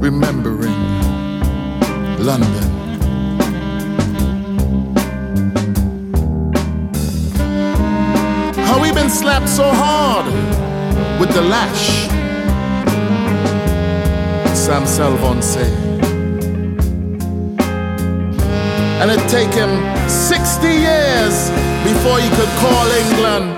remembering London. How we been slapped so hard with the lash. Sam Selvon say. And it take him 60 years before he could call England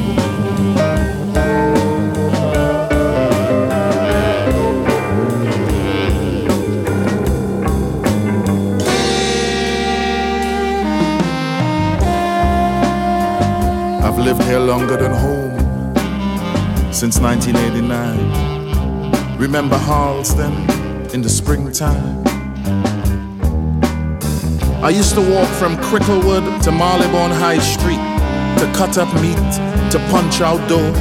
Lived here longer than home since 1989. Remember Harlesden in the springtime? I used to walk from Cricklewood to Marylebone High Street to cut up meat, to punch out dough.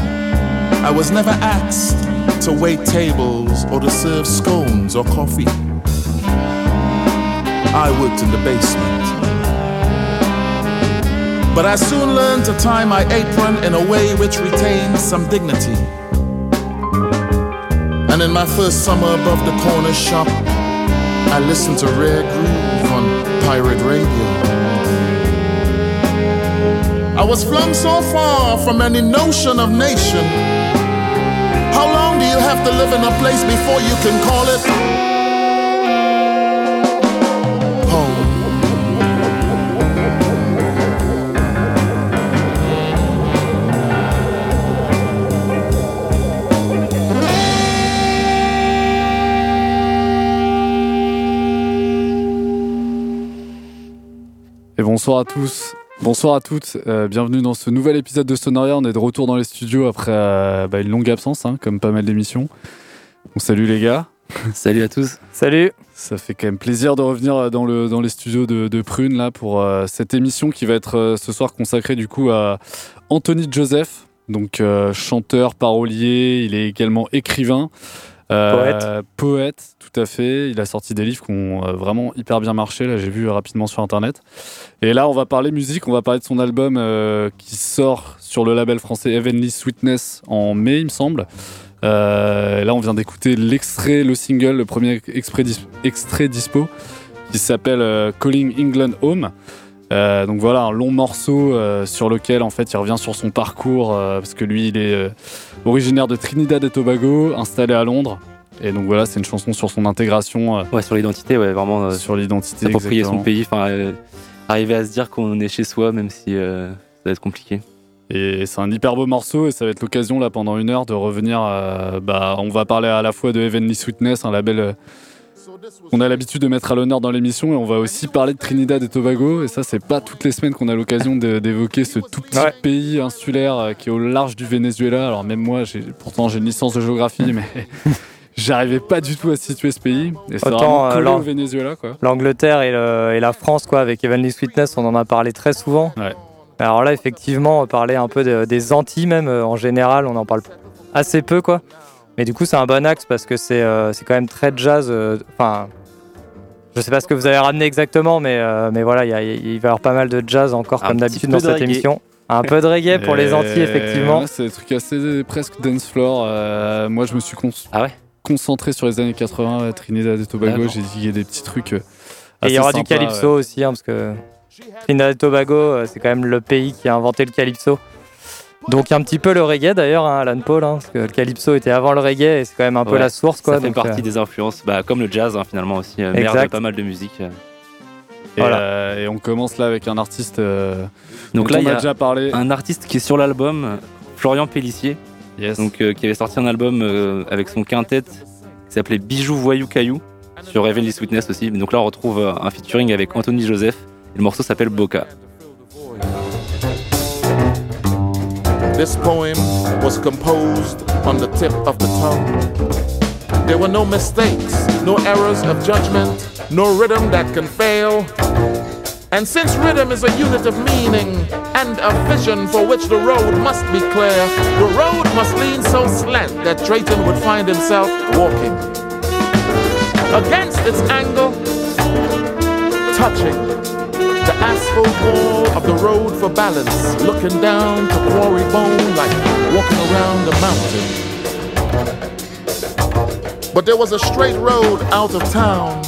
I was never asked to wait tables or to serve scones or coffee. I worked in the basement. But I soon learned to tie my apron in a way which retained some dignity. And in my first summer above the corner shop, I listened to Rare Groove on pirate radio. I was flung so far from any notion of nation. How long do you have to live in a place before you can call it Bonsoir à tous. Bonsoir à toutes, euh, bienvenue dans ce nouvel épisode de Sonoria. On est de retour dans les studios après euh, bah, une longue absence, hein, comme pas mal d'émissions. On salue les gars. Salut à tous. Salut. Ça fait quand même plaisir de revenir euh, dans, le, dans les studios de, de Prune là pour euh, cette émission qui va être euh, ce soir consacrée du coup à Anthony Joseph, donc euh, chanteur, parolier. Il est également écrivain. Euh, poète, tout à fait. Il a sorti des livres qui ont euh, vraiment hyper bien marché. Là, j'ai vu rapidement sur internet. Et là, on va parler musique. On va parler de son album euh, qui sort sur le label français Heavenly Sweetness en mai, il me semble. Là, on vient d'écouter l'extrait, le single, le premier extrait, extrait dispo, qui s'appelle Calling England Home. Euh, donc voilà, un long morceau euh, sur lequel en fait il revient sur son parcours euh, parce que lui il est originaire de Trinidad et Tobago, installé à Londres. Et donc voilà, c'est une chanson sur son intégration, Ouais, sur l'identité, ouais, vraiment sur l'identité. s'approprier son pays, enfin arriver à se dire qu'on est chez soi, même si ça va être compliqué. Et c'est un hyper beau morceau et ça va être l'occasion là pendant une heure de revenir. bah, on va parler à la fois de Heavenly Sweetness, un label qu'on a l'habitude de mettre à l'honneur dans l'émission, et on va aussi parler de Trinidad et Tobago. Et ça, c'est pas toutes les semaines qu'on a l'occasion d'évoquer ce tout petit Ouais. pays insulaire euh, qui est au large du Venezuela. Alors même moi, j'ai pourtant j'ai une licence de géographie, mais j'arrivais pas du tout à situer ce pays. Et c'est vraiment euh, au Venezuela, quoi. L'Angleterre et, la France, quoi, avec Evenly Sweetness, on en a parlé très souvent. Ouais. Alors là, effectivement, parler un peu de- des Antilles, même euh, en général, on en parle assez peu, quoi. Mais du coup, c'est un bon axe parce que c'est euh, quand même très jazz. euh, Enfin, je sais pas ce que vous avez ramené exactement, mais, euh, mais voilà, il va y avoir pas mal de jazz encore, Un comme d'habitude dans cette émission. Un peu de reggae pour les Antilles, effectivement. ouais, c'est des trucs assez presque dance floor. Euh, moi, je me suis Ah ouais? concentré sur les années 80, ouais, Trinidad et Tobago. J'ai dit il y a des petits trucs. euh, Et il assez y aura du calypso ouais. aussi, hein, parce que Trinidad et Tobago, c'est quand même le pays qui a inventé le calypso. Donc un petit peu le reggae d'ailleurs, hein, Alan Paul, hein, parce que le calypso était avant le reggae et c'est quand même un peu Ouais, la source. Quoi, ça fait donc, partie euh, des influences, bah, comme le jazz hein, finalement aussi, euh, mère Exact. de pas mal de musique. euh. Et, Voilà. euh, et on commence là avec un artiste. euh, Donc dont là, on y a a déjà parlé. un artiste qui est sur l'album, Florian Pellissier, Yes. donc, euh, qui avait sorti un album euh, avec son quintet qui s'appelait Bijoux Voyou Caillou sur Heavenly Sweetness aussi. Donc là, on retrouve un featuring avec Anthony Joseph. Et le morceau s'appelle Boca. This poem was composed on the tip of the tongue. There were no mistakes, no errors of judgment, no rhythm that can fail. And since rhythm is a unit of meaning and a vision for which the road must be clear, the road must lean so slant that Drayton would find himself walking. Against its angle, touching the asphalt wall of the road for balance, looking down to quarry bone like walking around a mountain. But there was a straight road out of town,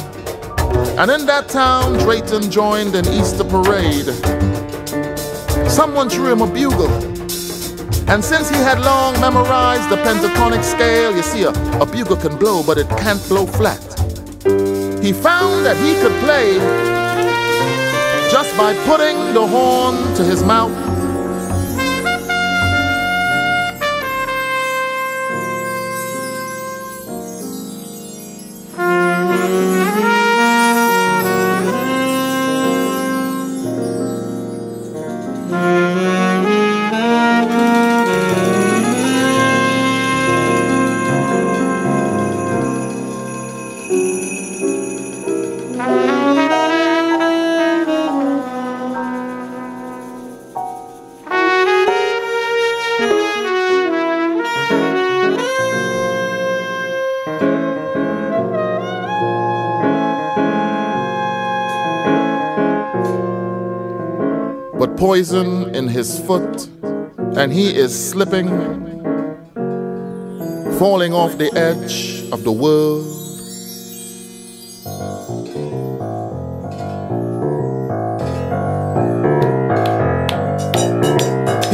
and in that town, Drayton joined an Easter parade. Someone threw him a bugle. And since he had long memorized the pentatonic scale, you see, a, a bugle can blow, but it can't blow flat. He found that he could play just by putting the horn to his mouth. Poison in his foot, and he is slipping, falling off the edge of the world.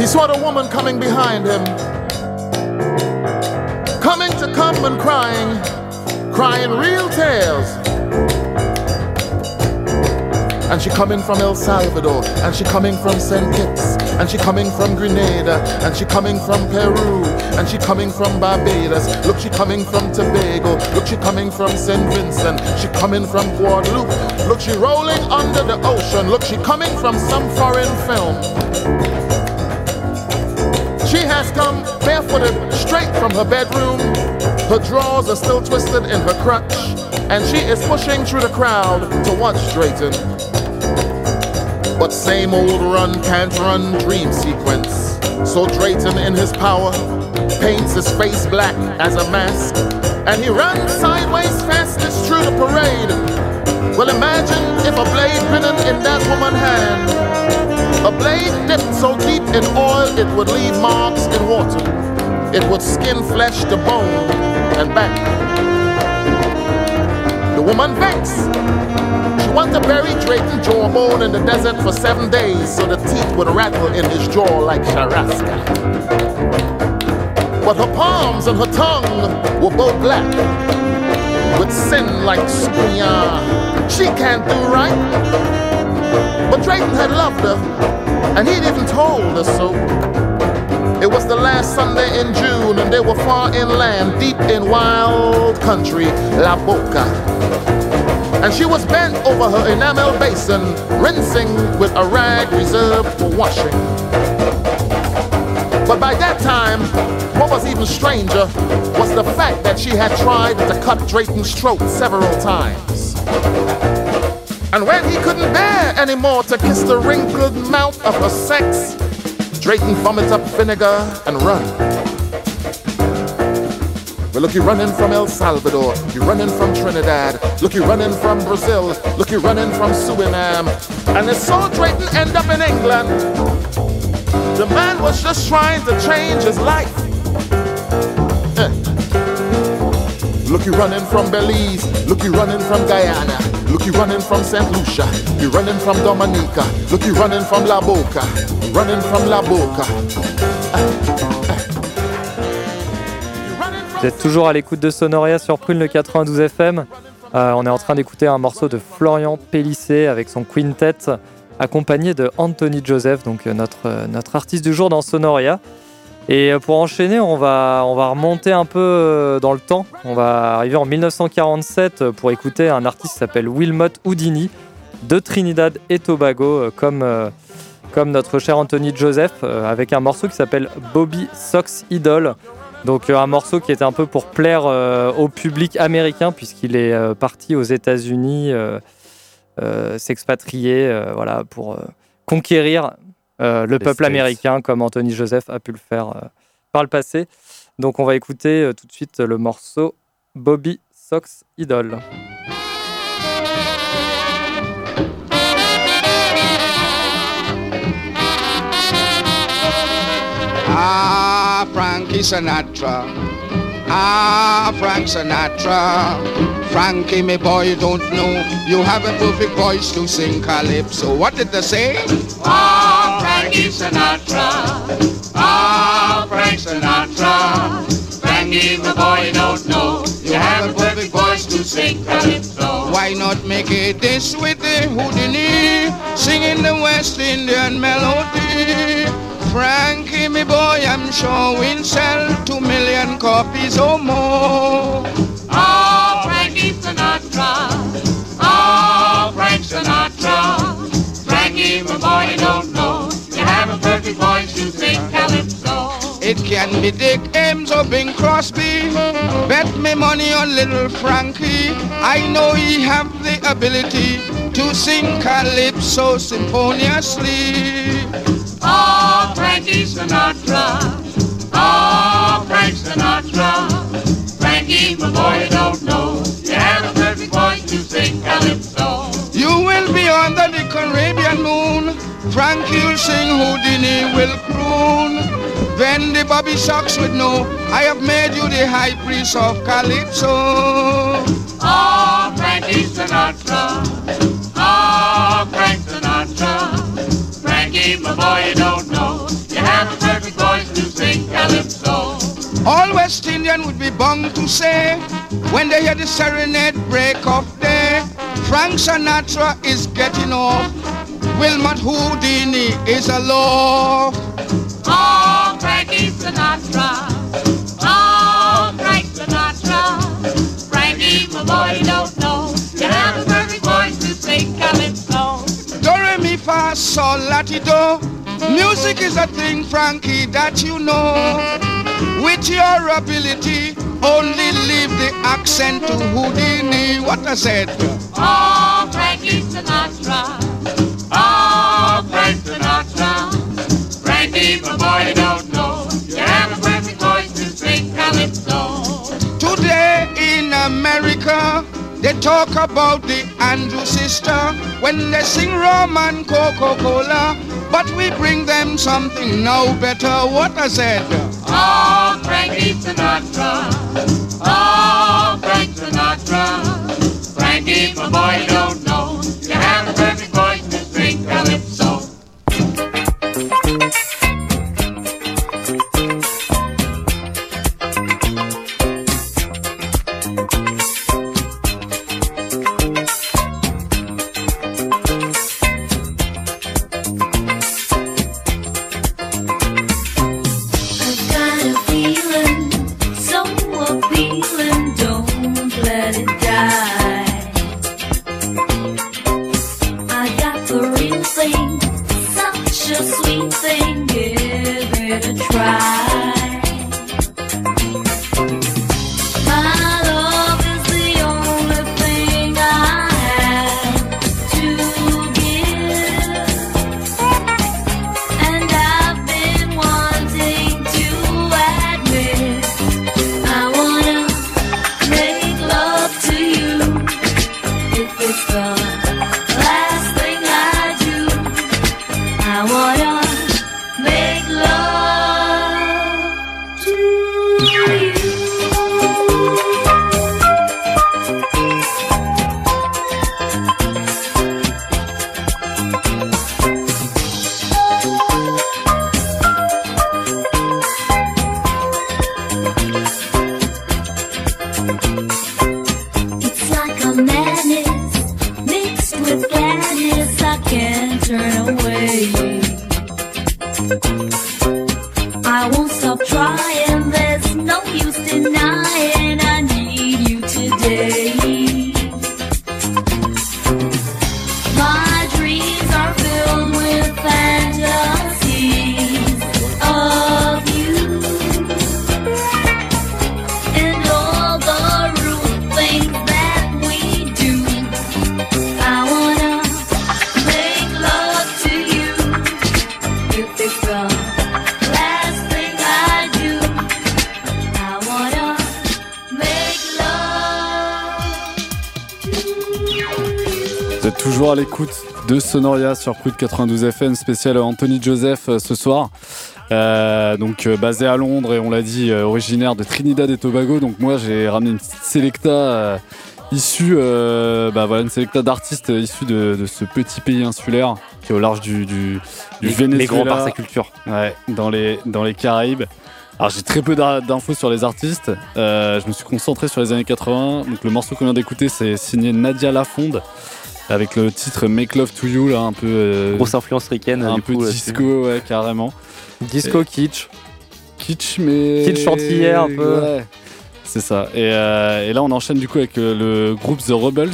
He saw the woman coming behind him, coming to come and crying, crying real tears. And she coming from El Salvador, and she coming from St. Kitts, and she coming from Grenada, and she coming from Peru, and she coming from Barbados. Look, she coming from Tobago. Look, she coming from St. Vincent. She coming from Guadeloupe. Look, she rolling under the ocean. Look, she coming from some foreign film. She has come barefooted straight from her bedroom. Her drawers are still twisted in her crutch, and she is pushing through the crowd to watch Drayton. But same old run, can't run dream sequence. So Drayton in his power paints his face black as a mask, and he runs sideways fastest through the parade. Well, imagine if a blade hidden in that woman's hand, a blade dipped so deep in oil it would leave marks in water. It would skin flesh to bone and back. The woman vexed. Wanted to bury Drayton jawbone in the desert for seven days so the teeth would rattle in his jaw like charaska. But her palms and her tongue were both black, with sin like squia. She can't do right. But Drayton had loved her, and he'd even told her so. It was the last Sunday in June, and they were far inland, deep in wild country, La Boca. And she was bent over her enamel basin, rinsing with a rag reserved for washing. But by that time, what was even stranger was the fact that she had tried to cut Drayton's throat several times. And when he couldn't bear anymore to kiss the wrinkled mouth of her sex, Drayton vomit up vinegar and run. Well, look, you running from El Salvador, you running from Trinidad, look, you running from Brazil, look, you running from Suriname. And they saw Drayton end up in England. The man was just trying to change his life. Eh. Look, you running from Belize, look, you running from Guyana, look, you running from St. Lucia, you running from Dominica, look, you running from La Boca, running from La Boca. Vous êtes toujours à l'écoute de Sonoria sur Prune le 92 FM. Euh, on est en train d'écouter un morceau de Florian Pellissé avec son quintet, accompagné de Anthony Joseph, donc euh, notre, euh, notre artiste du jour dans Sonoria. Et pour enchaîner, on va, on va remonter un peu dans le temps. On va arriver en 1947 pour écouter un artiste qui s'appelle Wilmot Houdini de Trinidad et Tobago, comme, comme notre cher Anthony Joseph, avec un morceau qui s'appelle Bobby Sox Idol. Donc un morceau qui était un peu pour plaire euh, au public américain puisqu'il est euh, parti aux États-Unis euh, s'expatrier voilà, pour conquérir le peuple States. américain comme Anthony Joseph a pu le faire par le passé. Donc on va écouter tout de suite le morceau Bobby Sox Idol. Ah, Frankie Sinatra. Ah, Frank Sinatra. Frankie, my boy, you don't know. You have a perfect voice to sing calypso. What did they say? Ah, Frankie Sinatra. Ah, Frank Sinatra. Frankie, my boy, you don't know. You have a perfect voice to sing calypso. Why not make it dish with the Houdini, singing the West Indian melody? Frankie, me boy, I'm sure we'll sell two million copies or more. Ah, Frankie Sinatra. Ah, Frank Sinatra. Frankie, my boy, you don't know. You have a perfect voice to sing calypso. It can be Dick Haymes or Bing Crosby. Bet me money on little Frankie. I know he have the ability to sing calypso symphoniously. Frankie Sinatra. Ah, Frank Sinatra. Frankie, my boy, you don't know. You have a perfect voice to sing calypso. You will be under the Caribbean moon. Frankie will sing, Houdini will croon. Then the Bobby Sox would know I have made you the high priest of Calypso. Ah, Frankie Sinatra. Ah, Frank Sinatra. Frankie, my boy, you don't know. To sing calypso. All West Indian would be bound to say when they hear the serenade break of day, Frank Sinatra is getting off. Wilmot Houdini is a law. Oh, Frankie Sinatra. Fa sol la ti do. Music is a thing, Frankie, that you know. With your ability, only leave the accent to Houdini. What I said. Oh, Frankie Sinatra. Oh, Frank Sinatra. Frankie, my boy, you don't know. You have a perfect voice to sing calypso. Today in America, they talk about the Andrew sister when they sing rum and Coca-Cola. But we bring them something now better. What I said. Oh, Frankie Sinatra. Oh, Frank Sinatra. Frankie, my boy, you don't know. You have a perfect voice sur Prud 92 FM, spécial Anthony Joseph euh, ce soir. Euh, donc euh, basé à Londres et on l'a dit euh, originaire de Trinidad et Tobago. Donc moi j'ai ramené une petite sélecta issue, bah voilà une sélecta d'artistes issus de, de ce petit pays insulaire qui est au large du, du, du Les- Venezuela. les grands par sa culture. Ouais, dans les dans les Caraïbes. Alors j'ai très peu d'in- d'infos sur les artistes. Je me suis concentré sur les années 80. Donc le morceau qu'on vient d'écouter c'est signé Nadia Lafonde avec le titre Make Love to You là un peu euh, Grosse influence ricaine, un du peu coup, disco ouais carrément Disco Et- kitsch. kitsch mais Kitsch chantilly un peu. Ouais, c'est ça et, euh, et là on enchaîne du coup avec euh, le groupe The Rebels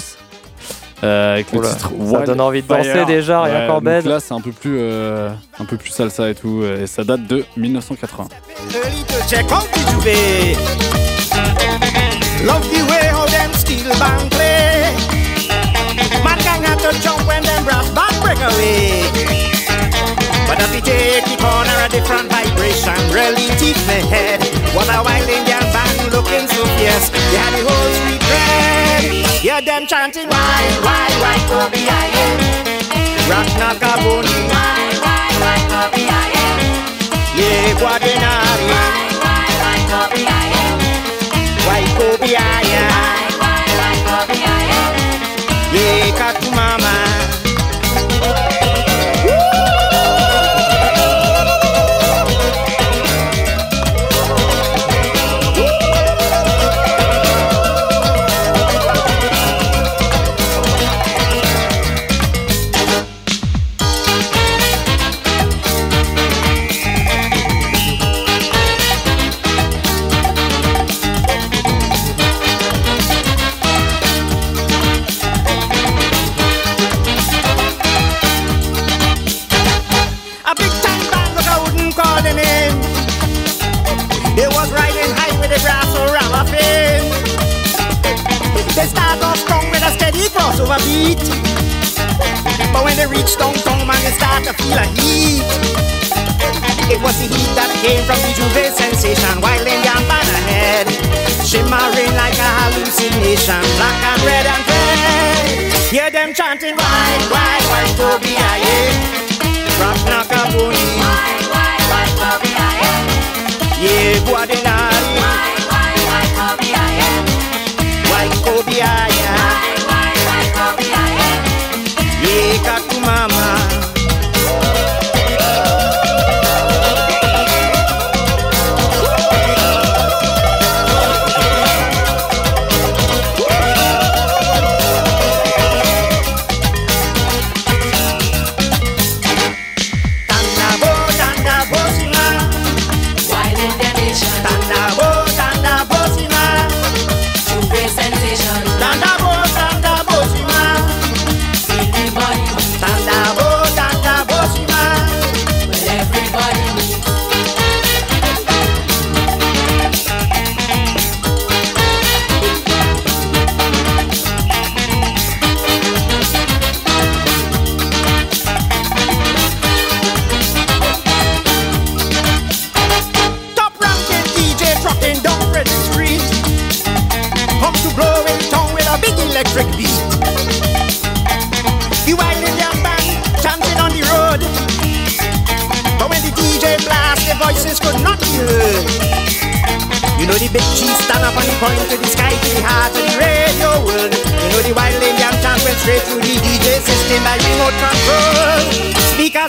euh, avec le titre ça donne envie de danser déjà, rien qu'en donc bed. là c'est un peu plus euh, un peu plus salsa et tout et ça date de 1980 brass band break away. But if you take the corner a different vibration, really me head. What a wild Indian band looking so fierce. They had the whole street red. Hear them chanting, why, why, why, Kobe, I am. Rock Nakaboni. Why, why, why, Kobe, I am. Yeah, Guadenari. Why, why, why, Kobe, I am. Why, Kobe, I am. Why, why, Kobe, I am. Yeah, Katumama.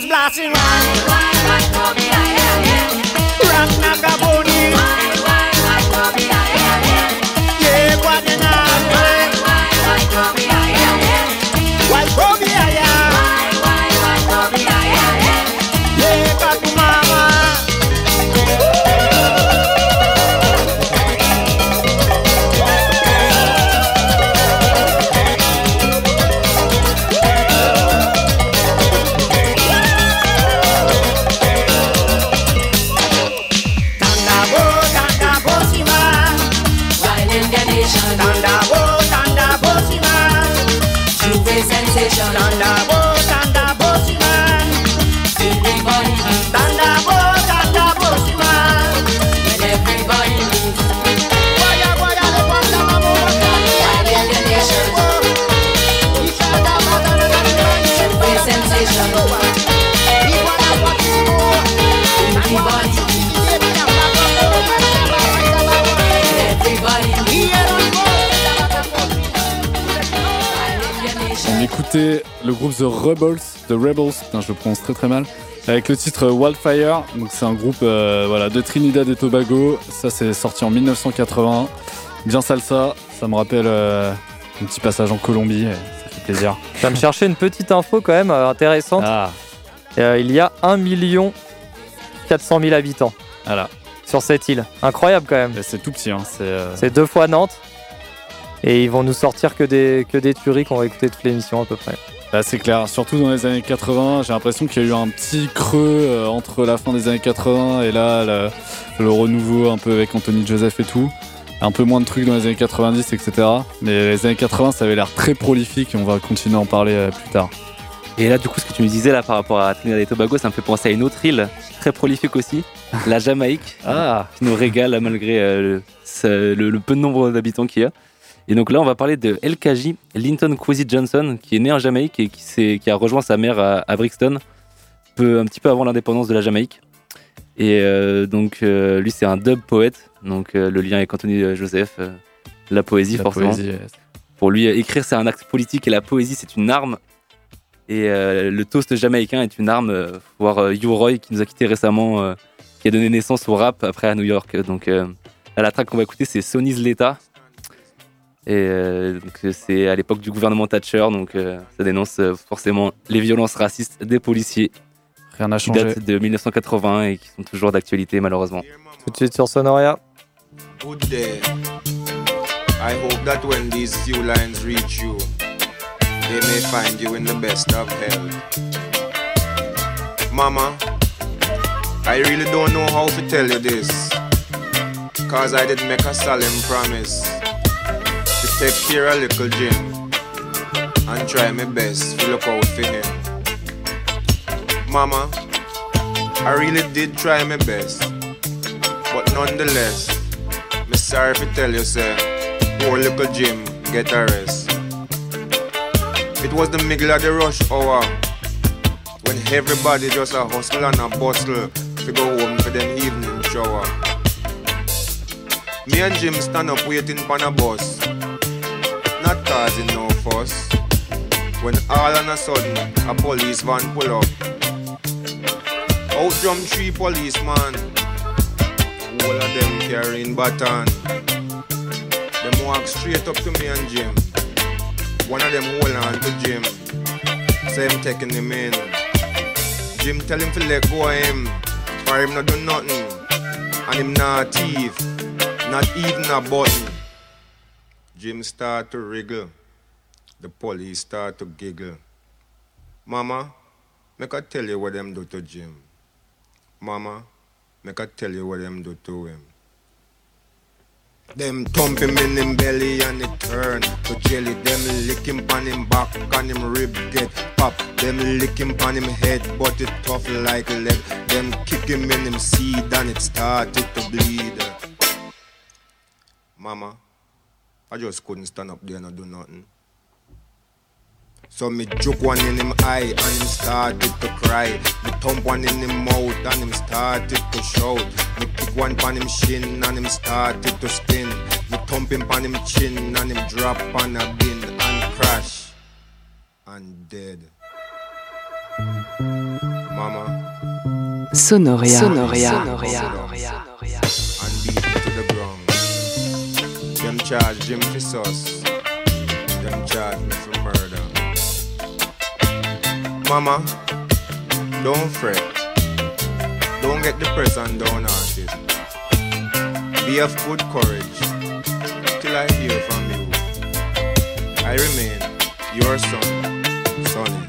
Blasting round. On écoutait le groupe The Rebels, The Rebels, putain, je le prononce très très mal, avec le titre Wildfire. Donc c'est un groupe euh, voilà, de Trinidad et Tobago. Ça c'est sorti en 1981. Bien salsa, ça me rappelle euh, un petit passage en Colombie, ça fait plaisir. Je viens de chercher une petite info quand même euh, intéressante. Ah, il y a 1 million 400 000 habitants voilà. sur cette île. Incroyable quand même. C'est tout petit, hein. c'est C'est deux fois Nantes. Et ils vont nous sortir que des, que des tueries qu'on va écouter toute l'émission à peu près. Bah, c'est clair, surtout dans les années 80, j'ai l'impression qu'il y a eu un petit creux euh, entre la fin des années 80 et là le, le renouveau un peu avec Anthony Joseph et tout. Un peu moins de trucs dans les années 90, etc. Mais les années 80, ça avait l'air très prolifique et on va continuer à en parler euh, plus tard. Et là, du coup, ce que tu me disais là par rapport à Trinidad et Tobago, ça me fait penser à une autre île très prolifique aussi, la Jamaïque, Ah, qui nous régale malgré euh, le, ce- le- le peu de nombre d'habitants qu'il y a. Et donc là, on va parler de LKJ, Linton Kwesi Johnson, qui est né en Jamaïque et qui, s'est- qui a rejoint sa mère à, à Brixton, peu, un petit peu avant l'indépendance de la Jamaïque. Et euh, donc, euh, lui, c'est un dub poète. Donc, euh, le lien avec Anthony Joseph, la poésie, la forcément. poésie, Pour lui, écrire, c'est un acte politique et la poésie, c'est une arme. Et le toast jamaïcain est une arme. faut voir You Roy, qui nous a quitté récemment, qui a donné naissance au rap après à New York. Donc, la track qu'on va écouter, c'est Sonny's l'État. Et euh, donc, c'est à l'époque du gouvernement Thatcher. Donc, euh, ça dénonce euh, forcément les violences racistes des policiers. Rien n'a Qui changé. datent de 1980 et qui sont toujours d'actualité, malheureusement. Tout de suite sur Sonoria. Good day. I hope that when these few lines reach you, they may find you in the best of health. Mama, I really don't know how to tell you this. Cause I did make a solemn promise take care of little Jim and try my best to look out for him. Mama, I really did try my best, but nonetheless, me sorry to tell you, sir, poor little Jim get a rest. It was the middle of the rush hour when everybody just a hustle and a bustle to go home for them evening shower. Me and Jim stand up waiting for a bus, not causing no fuss. When all on a sudden a police van pull up, out jump three policemen, all of them carrying baton. Them walk straight up to me and Jim. One of them hold on to Jim, say him taking him in. Jim tell him to let go of him, for him not do nothing, and him not thief, not even a button. Jim start to wriggle, the police start to giggle. Mama, make I tell you what them do to Jim. Mama, make I tell you what them do to him. Them thump him in him belly and it turn to jelly. Them lick him on him back and him rib get pop. Them lick him on him head but it tough like lead. Them kick him in him seed and it started to bleed. Mama, I just couldn't stand up there and do nothing. So me juke one in him eye and him started to cry. Me thump one in him mouth and him started to shout. Me kick one pan him shin and him started to spin. Me thump him pan him chin and him drop on a bin and crash and dead. Mama. Sonoria. Sonoria. Sonoria. And beat charge Jim for sus. Them charge me for murder. Mama, don't fret. Don't get depressed and downhearted. Be of good courage till I hear from you. I remain your son, Sonny.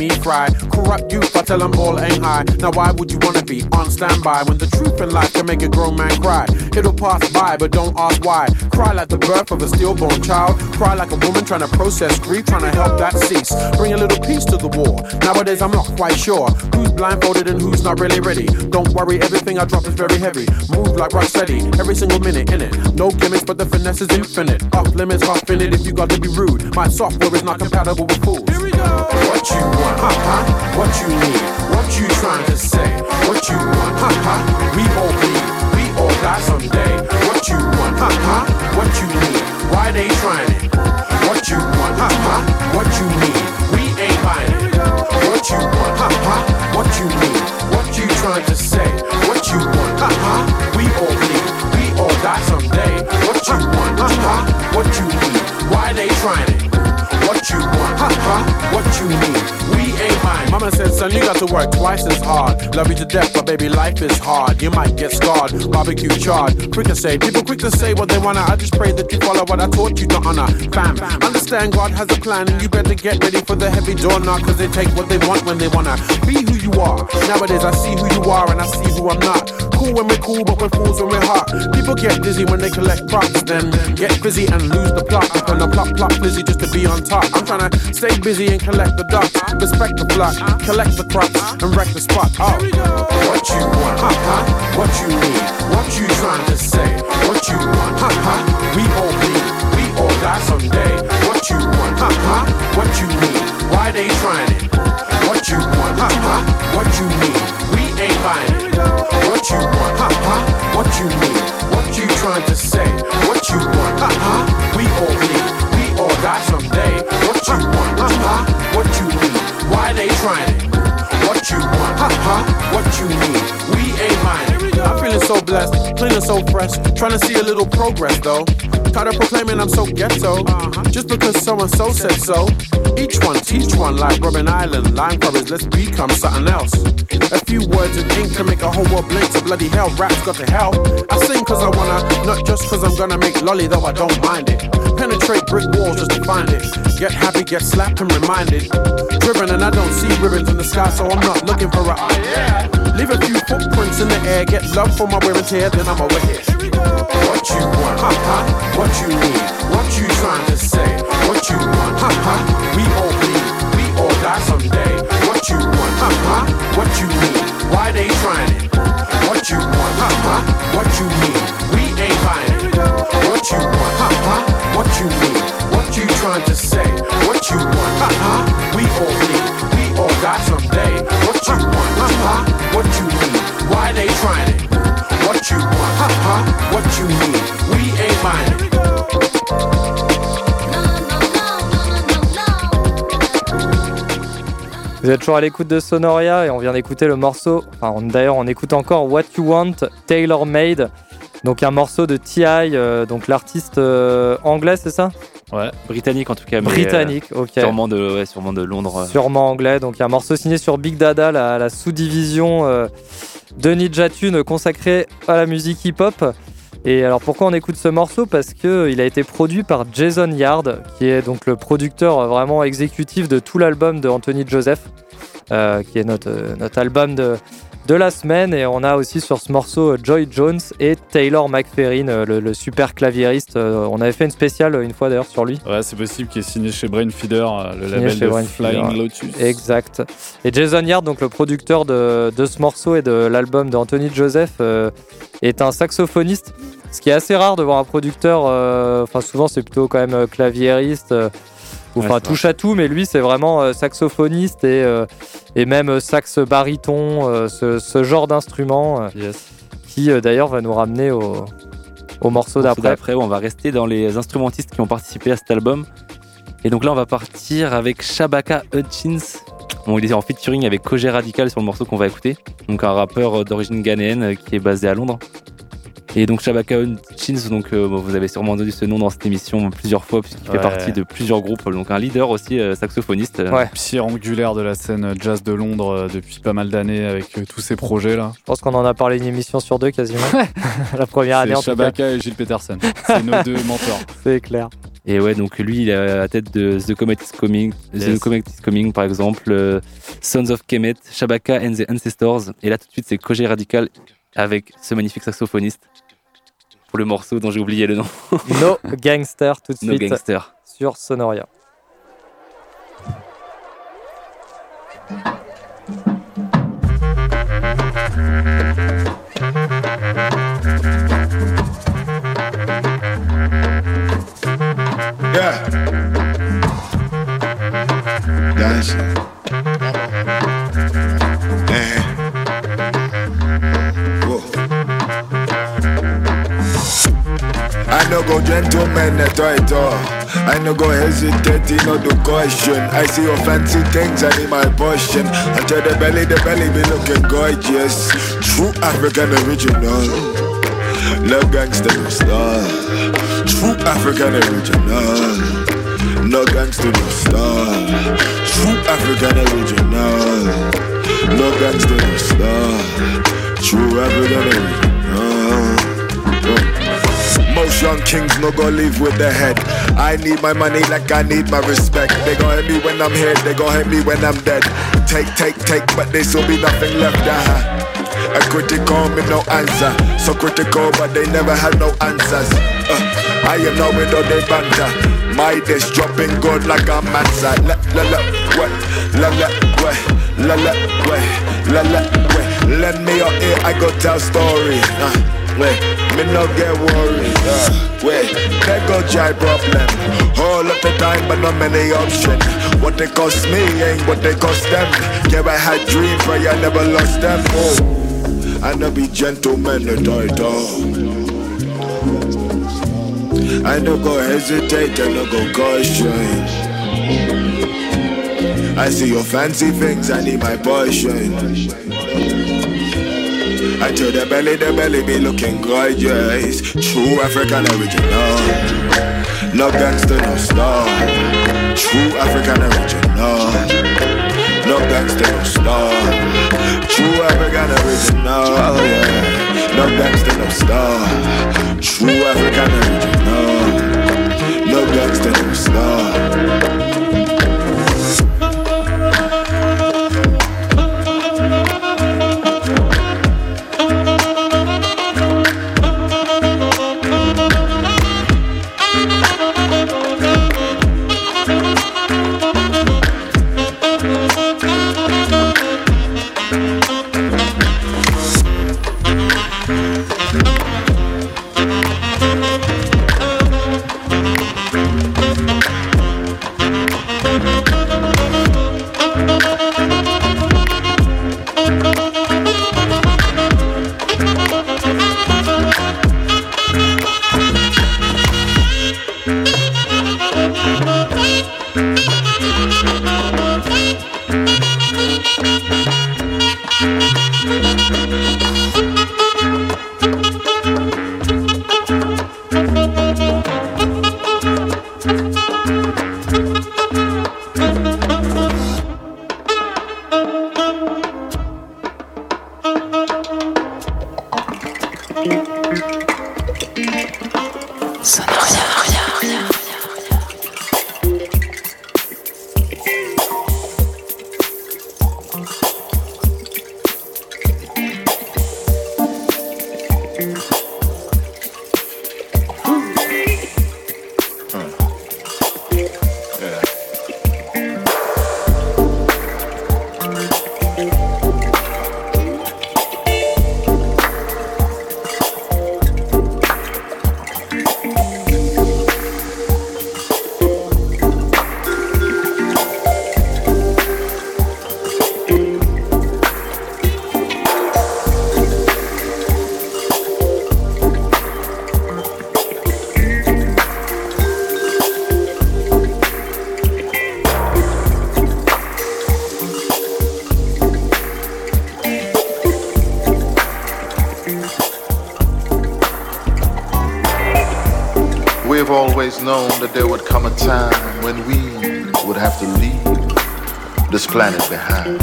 Me fry. Corrupt youth, I tell them all ain't high. Now why would you wanna be on standby when the truth in life can make a grown man cry? It'll pass by, but don't ask why. Cry like the birth of a stillborn child. Cry like a woman trying to process grief, trying to help that cease. Bring a little peace to the war. Nowadays I'm not quite sure who's blindfolded and who's not really ready. Don't worry, everything I drop is very heavy. Move like rock steady, every single minute in it. No gimmicks, but the finesse is infinite. Off limits, half in it if you got to be rude. My software is not compatible with fools. What you want, ha ha? What you need? What you trying to say? What you want, ha ha? We all bleed, we all die someday. What you want, ha ha? What you need? Why they trying it? What you want, ha ha? What you need? We ain't buying it. What you want, ha ha? What you need? What you trying to say? What you want, ha ha? We all bleed, we all die someday. What you want, ha ha? What you need? Why they trying it? What you want, ha ha? What you need? We ain't buying. Mama said, son, you got to work twice as hard. Love you to death, but baby, life is hard. You might get scarred, barbecue charred. Quick to say, people quick to say what they wanna. I just pray that you follow what I taught you to honor. Fam, understand God has a plan, and you better get ready for the heavy door knock, cause they take what they want when they wanna. Be who you are. Nowadays, I see who you are, and I see who I'm not. Cool when we're cool, but we're fools when we're hot. People get dizzy when they collect props, then get busy and lose the plot. Up on a plop plop flizzy just to be on top. I'm trying to stay busy and collect the dots, respect the flock, collect the crops, and wreck the spot. Oh, what you want, ha ha? What you need? What you trying to say? What you want, ha ha? We all bleed, we all die someday. What you want, ha ha? What you need? Why they trying it? What you want, ha ha? What you need? We ain't buying it. What you want, ha ha? What you need? What you trying to say? What you want, ha ha? We all need. we all die someday. What you want, ha ha? What you need? Why they trying it? What you want, ha ha? What you need? We ain't it. I'm feeling so blessed, clean and so fresh. Trying to see a little progress though. Tired of proclaiming I'm so ghetto. Just because so and so said so. Each one teach one like Robben Island. Lime covers, let's become something else. A few words in ink can make a whole world blink to bloody hell. Rap's got to help. I sing cause I wanna, not just cause I'm gonna make lolly, though I don't mind it. Penetrate brick walls just to find it. Get happy, get slapped and reminded. Driven and I don't see ribbons in the sky, so I'm not looking for a yeah. Leave a few footprints in the air, get love for my wear and tear, then I'm over here. What you want, ha ha? What you need? What you trying to say? What you want, ha ha? We all bleed, we all die someday. What you want, ha ha? What you need? Why they trying it? What you want, ha ha? What you need? We ain't buying it. What you want, ha ha? What you need? What you trying to say? What you want, ha ha? We all bleed, we all die someday. what you want, Vous êtes toujours à l'écoute de Sonoria et on vient d'écouter le morceau, enfin d'ailleurs on écoute encore What You Want, Taylor Made, donc un morceau de TI, euh, donc l'artiste euh, anglais c'est ça? Ouais. Britannique en tout cas. mais, Britannique, euh, ok. Sûrement de, ouais, sûrement de Londres. euh. Sûrement anglais. Donc il y a un morceau signé sur Big Dada, la, la sous-division euh, de Ninja Tune consacrée à la musique hip-hop. Et alors pourquoi on écoute ce morceau? Parce que il a été produit par Jason Yard, qui est donc le producteur euh, vraiment exécutif de tout l'album de Anthony Joseph, euh, qui est notre, euh, notre album de, de la semaine. Et on a aussi sur ce morceau euh, Joy Jones et Taylor McFerrin, euh, le, le super claviériste. Euh, on avait fait une spéciale une fois d'ailleurs sur lui. Ouais, c'est possible qu'il est signé chez Brainfeeder, le Signé label de Brain Flying Feeder. Lotus. Exact. Et Jason Yard, donc le producteur de, de ce morceau et de l'album d'Anthony Joseph, euh, est un saxophoniste. Ce qui est assez rare de voir un producteur. euh, Enfin, souvent, c'est plutôt quand même claviériste. Ou enfin touche à tout, mais lui c'est vraiment euh, saxophoniste et, euh, et même euh, sax baryton, ce, ce genre d'instrument qui d'ailleurs va nous ramener au, au morceau d'après. où on va rester dans les instrumentistes qui ont participé à cet album. Et donc là, on va partir avec Shabaka Hutchins. Bon, il est en featuring avec Koje Radical sur le morceau qu'on va écouter. Donc un rappeur d'origine ghanéenne qui est basé à Londres. Et donc Shabaka Hutchins, donc euh, vous avez sûrement entendu ce nom dans cette émission plusieurs fois puisqu'il fait Ouais. partie de plusieurs groupes. Donc un leader aussi euh, saxophoniste. euh, Pierre angulaire de la scène jazz de Londres euh, depuis pas mal d'années avec euh, tous ces projets là. Je pense qu'on en a parlé une émission sur deux quasiment. La première année en. Shabaka et Gilles Peterson. C'est nos deux mentors. C'est clair. Et ouais, donc lui, il est à la tête de The Comet is Coming, Yes. The Comet is Coming par exemple, euh, Sons of Kemet, Shabaka and the Ancestors. Et là, tout de suite, c'est Koje Radical avec ce magnifique saxophoniste pour le morceau dont j'ai oublié le nom. No Gangster tout de No suite Gangster. sur Sonoria. At all. I no go hesitate, no do caution. I see your fancy things, I need my portion. I tell the belly, the belly be looking gorgeous. True African original. Love gangster no star. True African original. No gangster no star. True African original. No gangster no star. True African original. Most young kings no go live with the head. I need my money like I need my respect. They gon' hit me when I'm here, they gon' hit me when I'm dead. Take, take, take, but there still be nothing left. Uh-huh. A critical, me no answer. So critical, but they never had no answers. Uh, I am now without they banter. My dish dropping good like a mansa. La la la, what? La la, what? La la, what? La la, what? Lend me your ear, I go tell story. Uh, wait, me no get worried. Uh, wait, there go giant problem. All of the time, but not many options. What they cost me ain't what they cost them. Yeah, I had dreams, but I never lost them. Oh. I no be gentleman at all. I no go hesitate, I no go caution. I see your fancy things, I need my portion. I tell the belly, the belly be looking gorgeous. True African original. No gangster, no star. True African original. No gangster, no star. True African original. No gangster, no star. True African original. No gangster, no star. Sonoria. Sonoria. Planet behind.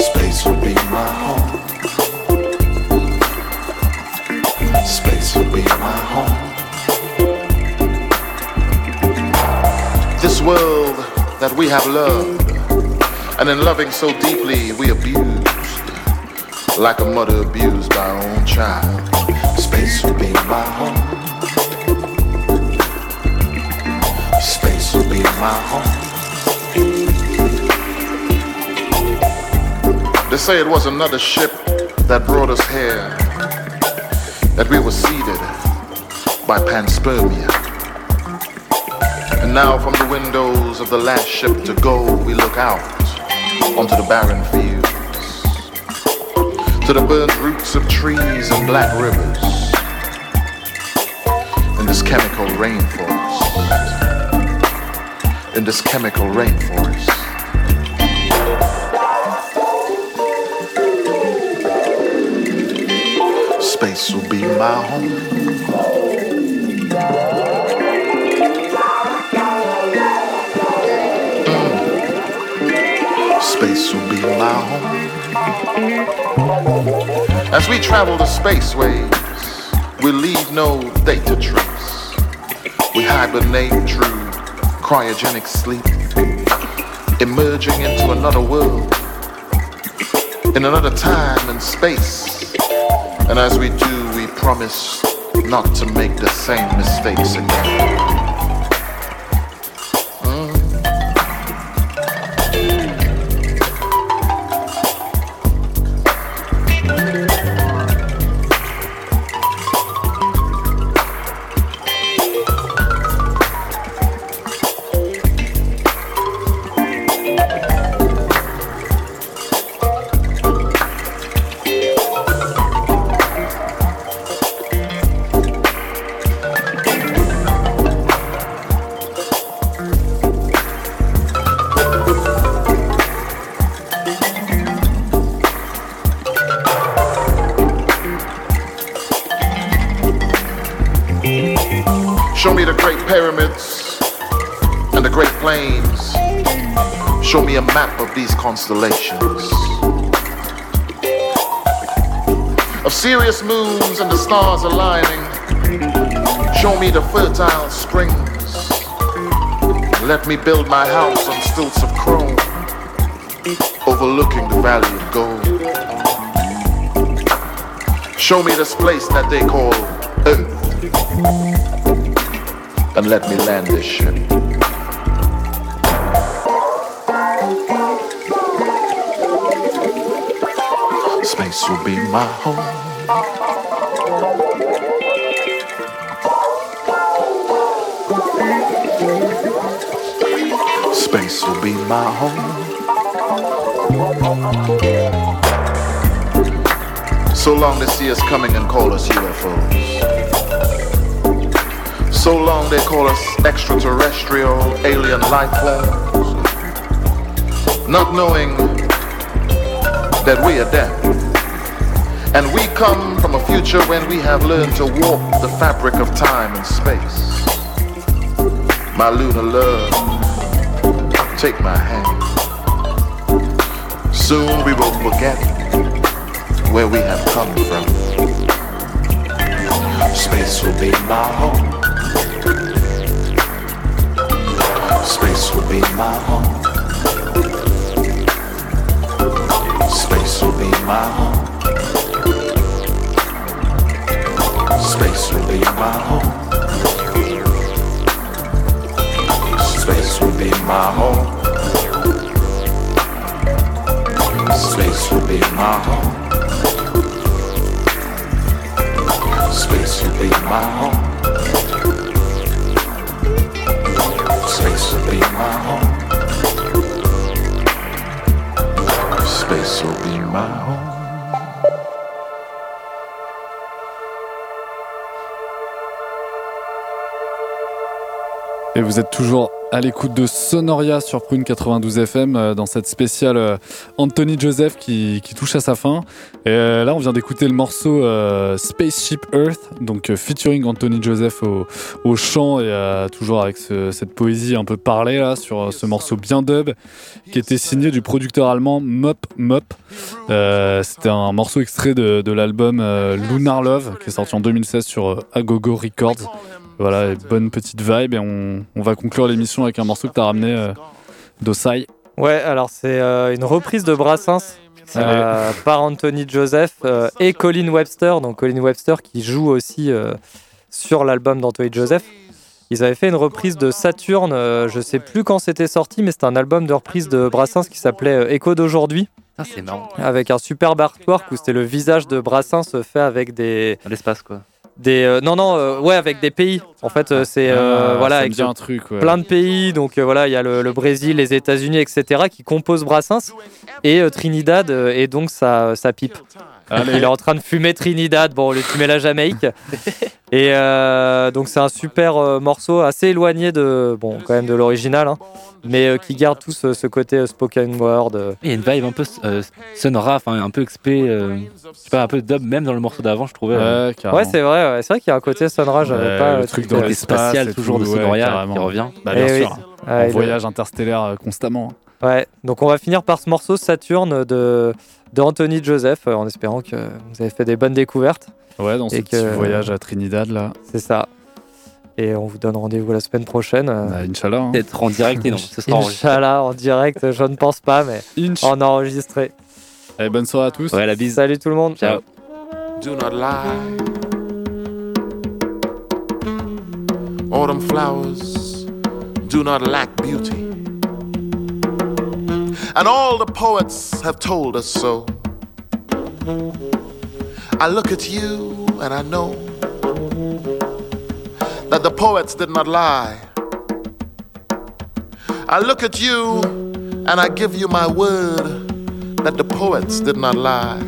Space will be my home. Space will be my home. This world that we have loved, and in loving so deeply we abused, like a mother abused by her own child. Space will be my home. Space will be my home. Say it was another ship that brought us here, that we were seeded by panspermia. And now from the windows of the last ship to go, we look out onto the barren fields, to the burnt roots of trees and black rivers, in this chemical rainforest, in this chemical rainforest. Space will be my home. Space will be my home. As we travel the spaceways, we leave no data trace. We hibernate through cryogenic sleep, emerging into another world, in another time and space. And as we do, we promise not to make the same mistakes again. Map of these constellations. Of Sirius moons and the stars aligning. Show me the fertile springs. Let me build my house on stilts of chrome, overlooking the valley of gold. Show me this place that they call Earth and let me land this ship. Will be my home. Space will be my home. So long they see us coming and call us UFOs. So long they call us extraterrestrial alien life forms. not knowing that we are dead. And we come from a future when we have learned to warp the fabric of time and space. My lunar love, take my hand. Soon we will forget where we have come from. Space will be my home. Space will be my home. Space will be my home. Space will be my home. Space will be my home. Space will be my home. Space will be my home. Space will be my home. Space will be my home. Et vous êtes toujours à l'écoute de Sonoria sur Prune 92 FM euh, dans cette spéciale euh, Anthony Joseph qui, touche à sa fin. Et euh, là, on vient d'écouter le morceau Spaceship Earth, donc featuring Anthony Joseph au, chant et toujours avec ce- cette poésie un peu parlée là sur ce morceau bien dub qui était signé du producteur allemand Mop Mop. C'était un morceau extrait de, l'album Lunar Love qui est sorti en 2016 sur Agogo Records. Voilà, et bonne petite vibe et on, on va conclure l'émission avec un morceau que tu as ramené euh, d'Osai. Ouais, alors c'est euh, une reprise de Brassens euh, par Anthony Joseph euh, et Colin Webster. Donc Colin Webster qui joue aussi euh, sur l'album d'Anthony Joseph. Ils avaient fait une reprise de Saturne, euh, je sais plus quand c'était sorti, mais c'était un album de reprise de Brassens qui s'appelait euh, Écho d'aujourd'hui. Ah, c'est marrant. Avec un superbe artwork où c'était le visage de Brassens fait avec des. L'espace quoi. Des, euh, non, non, euh, ouais, avec des pays. En fait, euh, c'est euh, Ah, voilà, avec dit un truc, ouais. plein de pays. Donc voilà, il y a le, le Brésil, les États-Unis, etc., qui composent Brassens et Trinidad et donc sa, sa pipe. Allez. Il est en train de fumer Trinidad. Bon, le fumer la Jamaïque. et euh, donc c'est un super euh, morceau, assez éloigné de, bon, quand même de l'original, hein, mais euh, qui garde tout ce, ce côté euh, spoken word. euh. Il y a une vibe un peu euh, sonora, enfin un peu XP, euh, je sais pas, un peu dub même dans le morceau d'avant, je trouvais. euh. Ouais, c'est vrai, ouais. c'est vrai qu'il y a un côté sonora, j'avais pas le truc dans spatial, toujours tout, de Sonoria, qui revient. Bah, bien Eh oui. sûr. En il- voyage interstellaire euh, constamment. Ouais, donc on va finir par ce morceau Saturne de, de Anthony Joseph, euh, en espérant que vous avez fait des bonnes découvertes. Ouais, dans ce Et petit que- voyage à Trinidad là. C'est ça. Et on vous donne rendez-vous la semaine prochaine. Bah, Inch'Allah. hein. Peut-être en direct et non, ce sera. Inch'Allah, en direct, je ne pense pas, mais Inch. en enregistré. Allez, bonne soirée à tous. Ouais, la bise. Salut tout le monde. Ciao. Do not lie. Autumn flowers do not lack beauty. And all the poets have told us so. I look at you and I know that the poets did not lie. I look at you and I give you my word that the poets did not lie.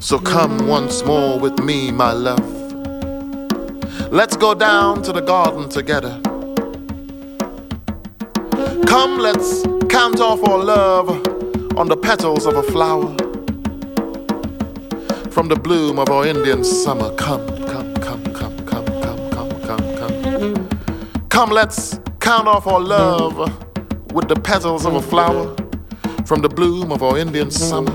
So come once more with me, my love. Let's go down to the garden together. Come, let's count off our love on the petals of a flower. From the bloom of our Indian summer, come, come, come, come, come, come, come, come, come. Come, let's count off our love with the petals of a flower. From the bloom of our Indian summer.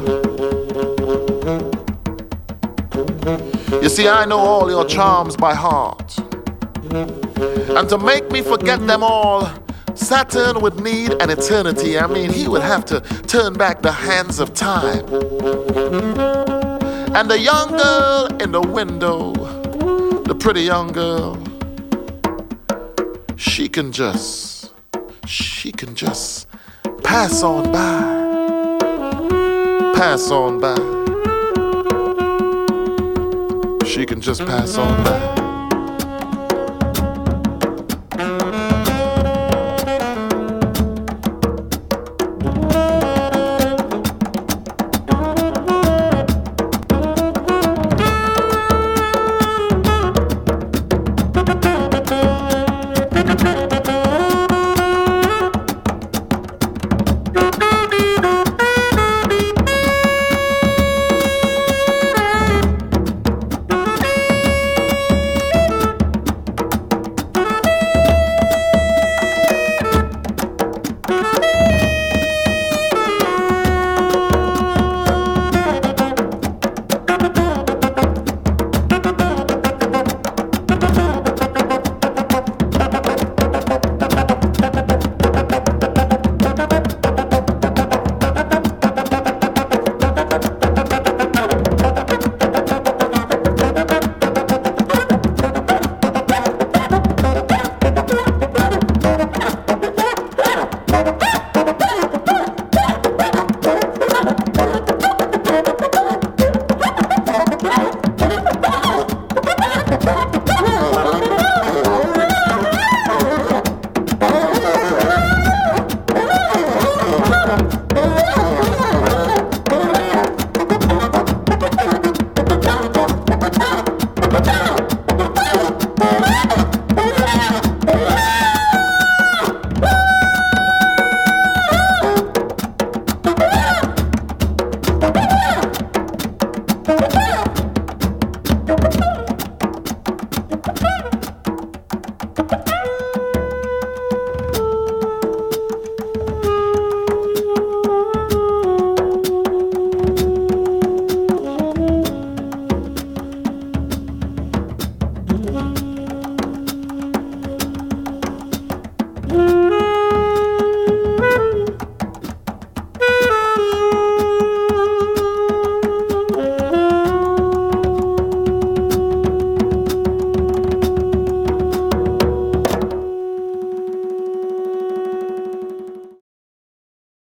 You see, I know all your charms by heart. And to make me forget them all, Saturn would need an eternity. I mean, he would have to turn back the hands of time. And the young girl in the window, the pretty young girl, she can just, she can just pass on by. Pass on by. She can just pass on by.